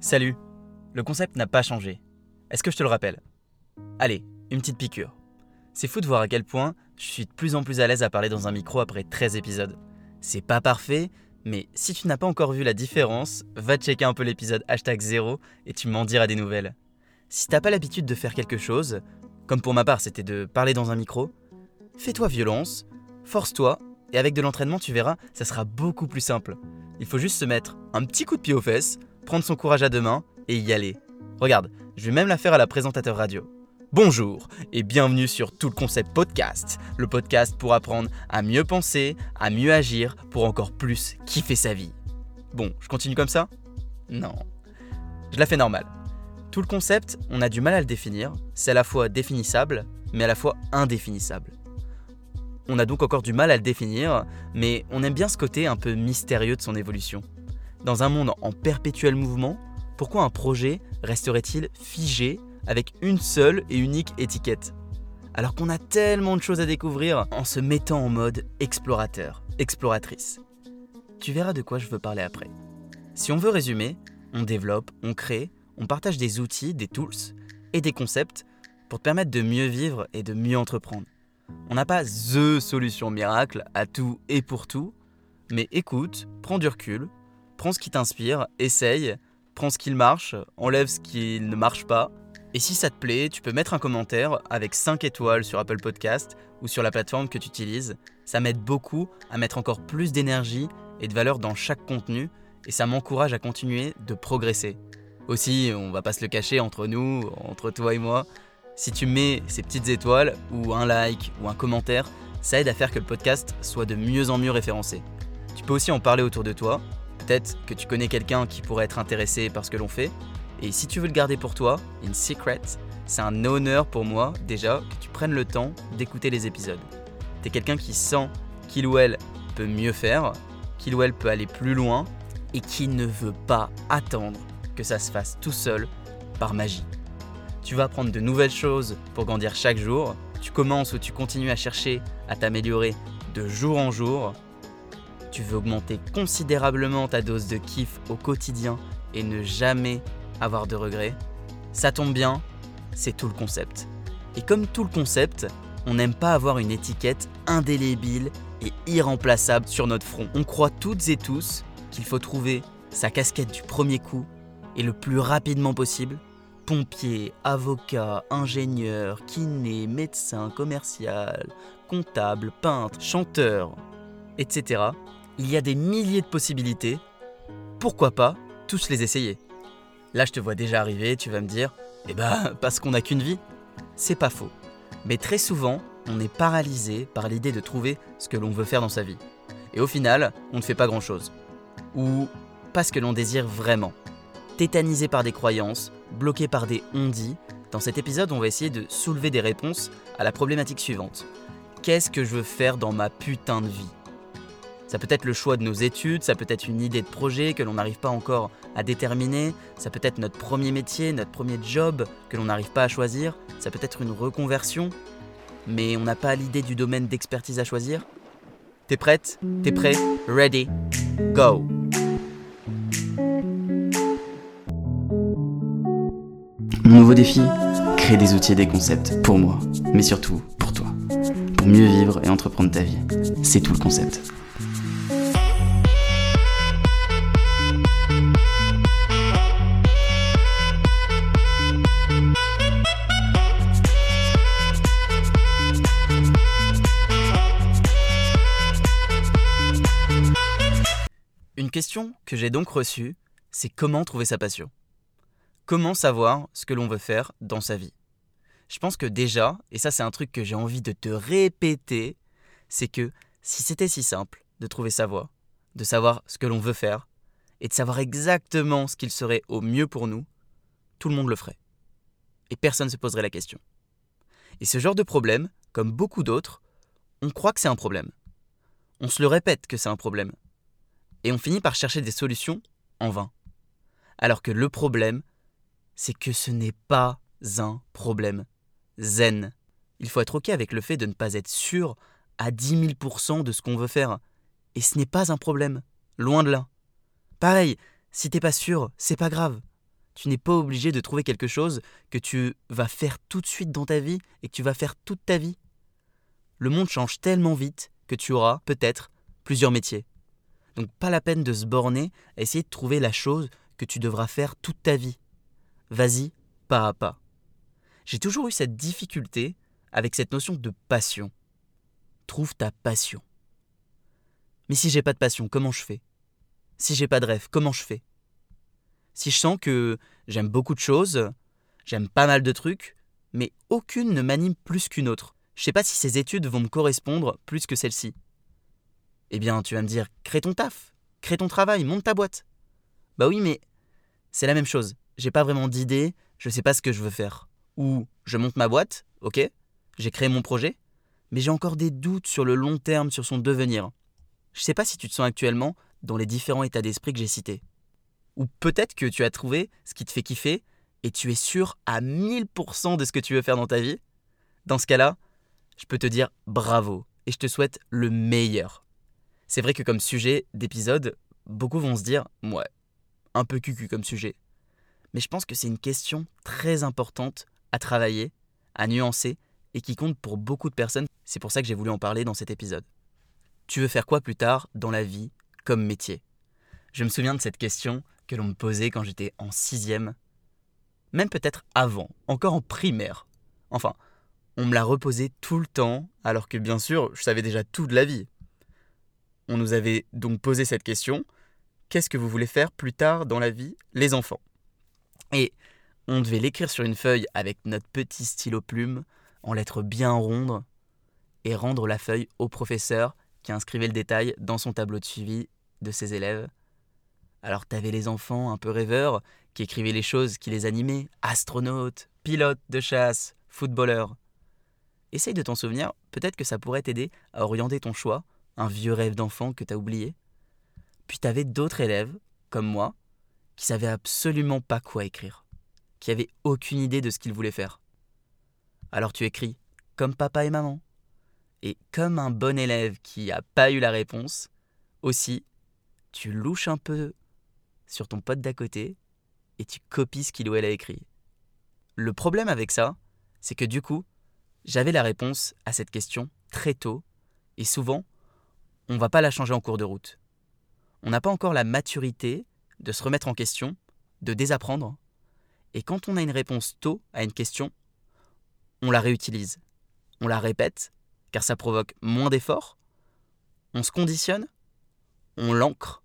Salut Le concept n'a pas changé. Est-ce que je te le rappelle? Allez, une petite piqûre. C'est fou de voir à quel point je suis de plus en plus à l'aise à parler dans un micro après 13 épisodes. C'est pas parfait, mais si tu n'as pas encore vu la différence, va checker un peu l'épisode hashtag 0 et tu m'en diras des nouvelles. Si t'as pas l'habitude de faire quelque chose, comme pour ma part c'était de parler dans un micro, fais-toi violence, force-toi, et avec de l'entraînement tu verras, ça sera beaucoup plus simple. Il faut juste se mettre un petit coup de pied aux fesses, prendre son courage à deux mains et y aller. Regarde, je vais même la faire à la présentateur radio. Bonjour et bienvenue sur Tout le Concept Podcast, le podcast pour apprendre à mieux penser, à mieux agir, pour encore plus kiffer sa vie. Bon, je continue comme ça? Non. Je la fais normale. Tout le concept, on a du mal à le définir, c'est à la fois définissable, mais à la fois indéfinissable. On a donc encore du mal à le définir, mais on aime bien ce côté un peu mystérieux de son évolution. Dans un monde en perpétuel mouvement, pourquoi un projet resterait-il figé avec une seule et unique étiquette? Alors qu'on a tellement de choses à découvrir en se mettant en mode explorateur, exploratrice. Tu verras de quoi je veux parler après. Si on veut résumer, on développe, on crée, on partage des outils, des tools et des concepts pour te permettre de mieux vivre et de mieux entreprendre. On n'a pas THE solution miracle à tout et pour tout, mais écoute, prends du recul, prends ce qui t'inspire, essaye, prends ce qui marche, enlève ce qui ne marche pas. Et si ça te plaît, tu peux mettre un commentaire avec 5 étoiles sur Apple Podcast ou sur la plateforme que tu utilises. Ça m'aide beaucoup à mettre encore plus d'énergie et de valeur dans chaque contenu et ça m'encourage à continuer de progresser. Aussi, on va pas se le cacher entre nous, entre toi et moi, si tu mets ces petites étoiles ou un like ou un commentaire, ça aide à faire que le podcast soit de mieux en mieux référencé. Tu peux aussi en parler autour de toi Que tu connais quelqu'un qui pourrait être intéressé par ce que l'on fait. Et si tu veux le garder pour toi, in secret, c'est un honneur pour moi déjà que tu prennes le temps d'écouter les épisodes. T'es quelqu'un qui sent qu'il ou elle peut mieux faire, qu'il ou elle peut aller plus loin et qui ne veut pas attendre que ça se fasse tout seul par magie. Tu vas apprendre de nouvelles choses pour grandir chaque jour. Tu commences ou tu continues à chercher à t'améliorer de jour en jour tu veux augmenter considérablement ta dose de kiff au quotidien et ne jamais avoir de regrets, ça tombe bien, c'est tout le concept. Et comme tout le concept, on n'aime pas avoir une étiquette indélébile et irremplaçable sur notre front. On croit toutes et tous qu'il faut trouver sa casquette du premier coup et le plus rapidement possible. Pompier, avocat, ingénieur, kiné, médecin, commercial, comptable, peintre, chanteur, etc il y a des milliers de possibilités. Pourquoi pas tous les essayer? Là, je te vois déjà arriver, tu vas me dire, eh ben, parce qu'on n'a qu'une vie. C'est pas faux. Mais très souvent, on est paralysé par l'idée de trouver ce que l'on veut faire dans sa vie. Et au final, on ne fait pas grand-chose. Ou pas ce que l'on désire vraiment. Tétanisé par des croyances, bloqué par des on-dit, dans cet épisode, on va essayer de soulever des réponses à la problématique suivante. Qu'est-ce que je veux faire dans ma putain de vie? Ça peut être le choix de nos études, ça peut être une idée de projet que l'on n'arrive pas encore à déterminer, ça peut être notre premier métier, notre premier job que l'on n'arrive pas à choisir, ça peut être une reconversion, mais on n'a pas l'idée du domaine d'expertise à choisir. T'es prête? T'es prêt? Ready? Go Mon nouveau défi Créer des outils et des concepts pour moi, mais surtout pour toi. Pour mieux vivre et entreprendre ta vie. C'est tout le concept. Question que j'ai donc reçue, c'est comment trouver sa passion? Comment savoir ce que l'on veut faire dans sa vie? Je pense que déjà, et ça c'est un truc que j'ai envie de te répéter, c'est que si c'était si simple de trouver sa voie, de savoir ce que l'on veut faire, et de savoir exactement ce qu'il serait au mieux pour nous, tout le monde le ferait. Et personne ne se poserait la question. Et ce genre de problème, comme beaucoup d'autres, on croit que c'est un problème. On se le répète que c'est un problème et on finit par chercher des solutions en vain. Alors que le problème, c'est que ce n'est pas un problème zen. Il faut être OK avec le fait de ne pas être sûr à 10 000% de ce qu'on veut faire. Et ce n'est pas un problème, loin de là. Pareil, si t'es pas sûr, c'est pas grave. Tu n'es pas obligé de trouver quelque chose que tu vas faire tout de suite dans ta vie et que tu vas faire toute ta vie. Le monde change tellement vite que tu auras peut-être plusieurs métiers. Donc pas la peine de se borner à essayer de trouver la chose que tu devras faire toute ta vie. Vas-y, pas à pas. J'ai toujours eu cette difficulté avec cette notion de passion. Trouve ta passion. Mais si j'ai pas de passion, comment je fais? Si j'ai pas de rêve, comment je fais? Si je sens que j'aime beaucoup de choses, j'aime pas mal de trucs, mais aucune ne m'anime plus qu'une autre. Je sais pas si ces études vont me correspondre plus que celle-ci. Eh bien, tu vas me dire, crée ton taf, crée ton travail, monte ta boîte. Bah oui, mais c'est la même chose. J'ai pas vraiment d'idée, je sais pas ce que je veux faire. Ou je monte ma boîte, ok, j'ai créé mon projet, mais j'ai encore des doutes sur le long terme, sur son devenir. Je sais pas si tu te sens actuellement dans les différents états d'esprit que j'ai cités. Ou peut-être que tu as trouvé ce qui te fait kiffer et tu es sûr à 1000% de ce que tu veux faire dans ta vie. Dans ce cas-là, je peux te dire bravo et je te souhaite le meilleur. C'est vrai que comme sujet d'épisode, beaucoup vont se dire ouais, un peu cucu comme sujet. Mais je pense que c'est une question très importante à travailler, à nuancer et qui compte pour beaucoup de personnes. C'est pour ça que j'ai voulu en parler dans cet épisode. Tu veux faire quoi plus tard dans la vie comme métier? Je me souviens de cette question que l'on me posait quand j'étais en sixième, même peut-être avant, encore en primaire. Enfin, on me l'a reposée tout le temps, alors que bien sûr, je savais déjà tout de la vie. On nous avait donc posé cette question qu'est-ce que vous voulez faire plus tard dans la vie, les enfants? Et on devait l'écrire sur une feuille avec notre petit stylo plume, en lettres bien rondes, et rendre la feuille au professeur qui inscrivait le détail dans son tableau de suivi de ses élèves. Alors t'avais les enfants un peu rêveurs qui écrivaient les choses qui les animaient, astronautes, pilotes de chasse, footballeurs. Essaye de t'en souvenir, peut-être que ça pourrait t'aider à orienter ton choix, un vieux rêve d'enfant que t'as oublié. Puis t'avais d'autres élèves, comme moi, qui savaient absolument pas quoi écrire, qui avaient aucune idée de ce qu'ils voulaient faire. Alors tu écris comme papa et maman. Et comme un bon élève qui n'a pas eu la réponse, aussi, tu louches un peu sur ton pote d'à côté et tu copies ce qu'il ou elle a écrit. Le problème avec ça, c'est que du coup, j'avais la réponse à cette question très tôt et souvent, on ne va pas la changer en cours de route. On n'a pas encore la maturité de se remettre en question, de désapprendre. Et quand on a une réponse tôt à une question, on la réutilise, on la répète, car ça provoque moins d'efforts, on se conditionne, on l'ancre,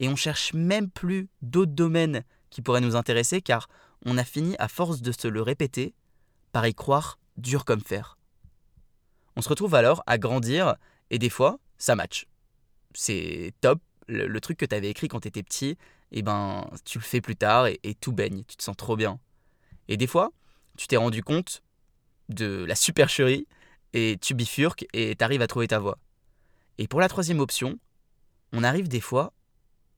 et on cherche même plus d'autres domaines qui pourraient nous intéresser, car on a fini, à force de se le répéter, par y croire dur comme fer. On se retrouve alors à grandir, et des fois, ça match. C'est top, le, truc que tu avais écrit quand tu étais petit, et eh ben, tu le fais plus tard et, et tout baigne, tu te sens trop bien. Et des fois, tu t'es rendu compte de la supercherie et tu bifurques et t'arrives à trouver ta voie. Et pour la troisième option, on arrive des fois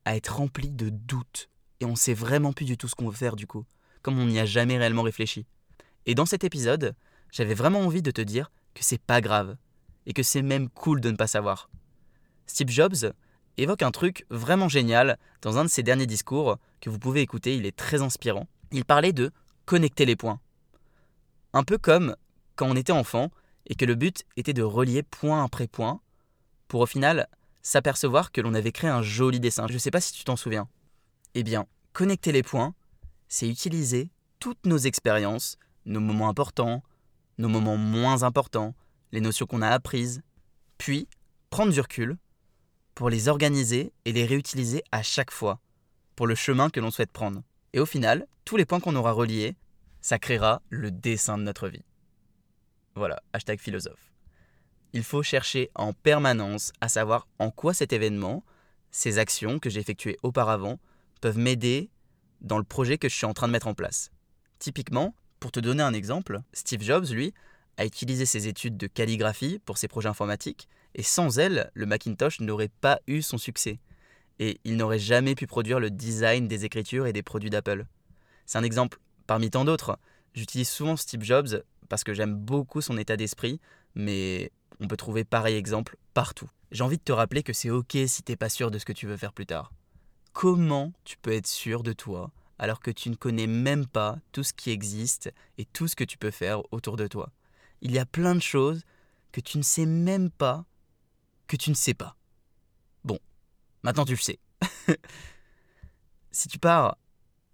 à être rempli de doutes et on sait vraiment plus du tout ce qu'on veut faire du coup, comme on n'y a jamais réellement réfléchi. Et dans cet épisode, j'avais vraiment envie de te dire que c'est pas grave et que c'est même cool de ne pas savoir. Steve Jobs évoque un truc vraiment génial dans un de ses derniers discours que vous pouvez écouter, il est très inspirant. Il parlait de connecter les points. Un peu comme quand on était enfant et que le but était de relier point après point pour au final s'apercevoir que l'on avait créé un joli dessin. Je ne sais pas si tu t'en souviens. Eh bien, connecter les points, c'est utiliser toutes nos expériences, nos moments importants, nos moments moins importants, les notions qu'on a apprises, puis prendre du recul pour les organiser et les réutiliser à chaque fois pour le chemin que l'on souhaite prendre. Et au final, tous les points qu'on aura reliés, ça créera le dessin de notre vie. Voilà, hashtag philosophe. Il faut chercher en permanence à savoir en quoi cet événement, ces actions que j'ai effectuées auparavant, peuvent m'aider dans le projet que je suis en train de mettre en place. Typiquement, pour te donner un exemple, Steve Jobs, lui, a utilisé ses études de calligraphie pour ses projets informatiques, et sans elle, le Macintosh n'aurait pas eu son succès. Et il n'aurait jamais pu produire le design des écritures et des produits d'Apple. C'est un exemple parmi tant d'autres. J'utilise souvent Steve Jobs parce que j'aime beaucoup son état d'esprit, mais on peut trouver pareil exemple partout. J'ai envie de te rappeler que c'est ok si t'es pas sûr de ce que tu veux faire plus tard. Comment tu peux être sûr de toi alors que tu ne connais même pas tout ce qui existe et tout ce que tu peux faire autour de toi? Il y a plein de choses que tu ne sais même pas que tu ne sais pas. Bon, maintenant tu le sais. si tu pars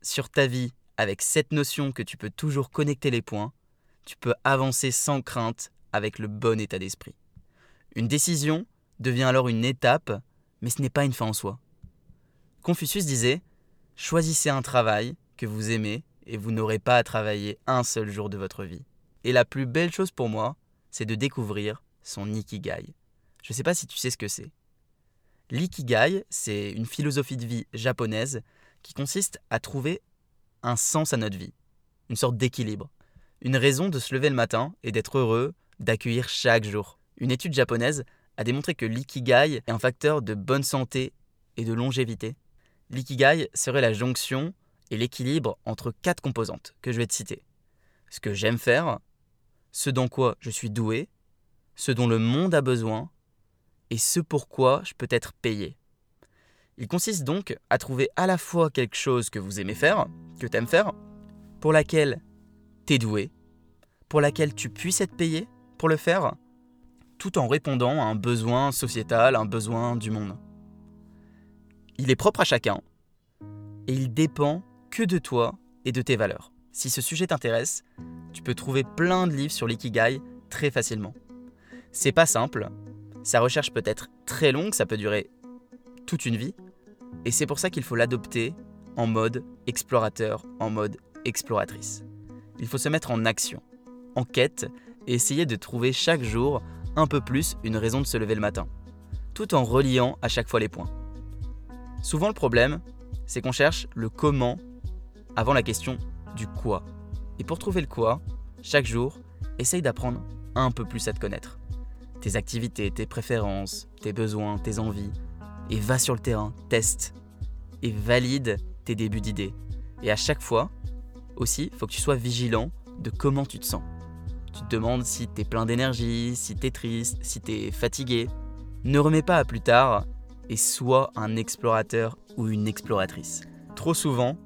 sur ta vie avec cette notion que tu peux toujours connecter les points, tu peux avancer sans crainte avec le bon état d'esprit. Une décision devient alors une étape, mais ce n'est pas une fin en soi. Confucius disait Choisissez un travail que vous aimez et vous n'aurez pas à travailler un seul jour de votre vie. Et la plus belle chose pour moi, c'est de découvrir son ikigai. Je ne sais pas si tu sais ce que c'est. L'ikigai, c'est une philosophie de vie japonaise qui consiste à trouver un sens à notre vie, une sorte d'équilibre, une raison de se lever le matin et d'être heureux, d'accueillir chaque jour. Une étude japonaise a démontré que l'ikigai est un facteur de bonne santé et de longévité. L'ikigai serait la jonction et l'équilibre entre quatre composantes que je vais te citer. Ce que j'aime faire, ce dans quoi je suis doué, ce dont le monde a besoin et ce pourquoi je peux être payé. Il consiste donc à trouver à la fois quelque chose que vous aimez faire, que tu aimes faire, pour laquelle tu es doué, pour laquelle tu puisses être payé pour le faire, tout en répondant à un besoin sociétal, un besoin du monde. Il est propre à chacun et il dépend que de toi et de tes valeurs. Si ce sujet t'intéresse, tu peux trouver plein de livres sur l'ikigai très facilement. C'est pas simple, sa recherche peut être très longue, ça peut durer toute une vie, et c'est pour ça qu'il faut l'adopter en mode explorateur, en mode exploratrice. Il faut se mettre en action, en quête, et essayer de trouver chaque jour un peu plus une raison de se lever le matin, tout en reliant à chaque fois les points. Souvent le problème, c'est qu'on cherche le comment avant la question du quoi. Et pour trouver le quoi, chaque jour, essaye d'apprendre un peu plus à te connaître. Tes activités, tes préférences, tes besoins, tes envies. Et va sur le terrain, teste. Et valide tes débuts d'idées. Et à chaque fois, aussi, faut que tu sois vigilant de comment tu te sens. Tu te demandes si t'es plein d'énergie, si t'es triste, si t'es fatigué. Ne remets pas à plus tard et sois un explorateur ou une exploratrice. Trop souvent,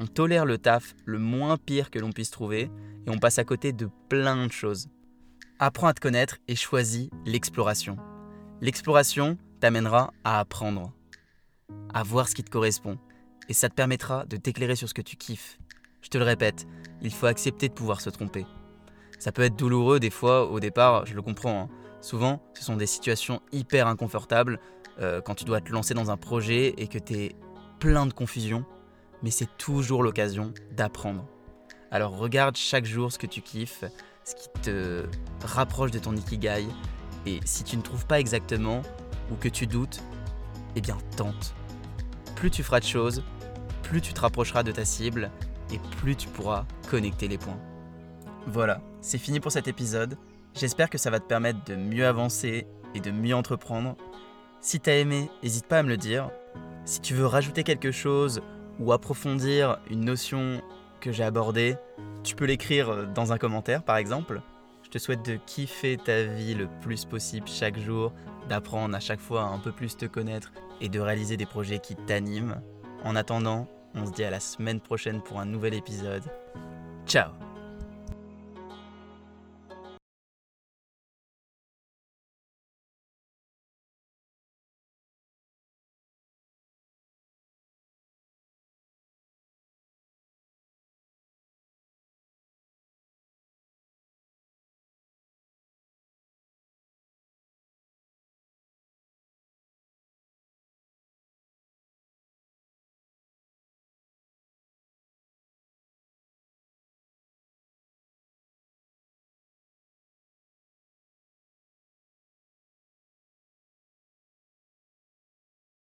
on tolère le taf le moins pire que l'on puisse trouver et on passe à côté de plein de choses. Apprends à te connaître et choisis l'exploration. L'exploration t'amènera à apprendre, à voir ce qui te correspond et ça te permettra de t'éclairer sur ce que tu kiffes. Je te le répète, il faut accepter de pouvoir se tromper. Ça peut être douloureux des fois au départ, je le comprends. Hein. Souvent, ce sont des situations hyper inconfortables euh, quand tu dois te lancer dans un projet et que tu es plein de confusion, mais c'est toujours l'occasion d'apprendre. Alors regarde chaque jour ce que tu kiffes, ce qui te rapproche de ton ikigai, et si tu ne trouves pas exactement ou que tu doutes, eh bien tente. Plus tu feras de choses, plus tu te rapprocheras de ta cible et plus tu pourras connecter les points. Voilà, c'est fini pour cet épisode. J'espère que ça va te permettre de mieux avancer et de mieux entreprendre si t'as aimé, n'hésite pas à me le dire. Si tu veux rajouter quelque chose ou approfondir une notion que j'ai abordée, tu peux l'écrire dans un commentaire par exemple. Je te souhaite de kiffer ta vie le plus possible chaque jour, d'apprendre à chaque fois un peu plus te connaître et de réaliser des projets qui t'animent. En attendant, on se dit à la semaine prochaine pour un nouvel épisode. Ciao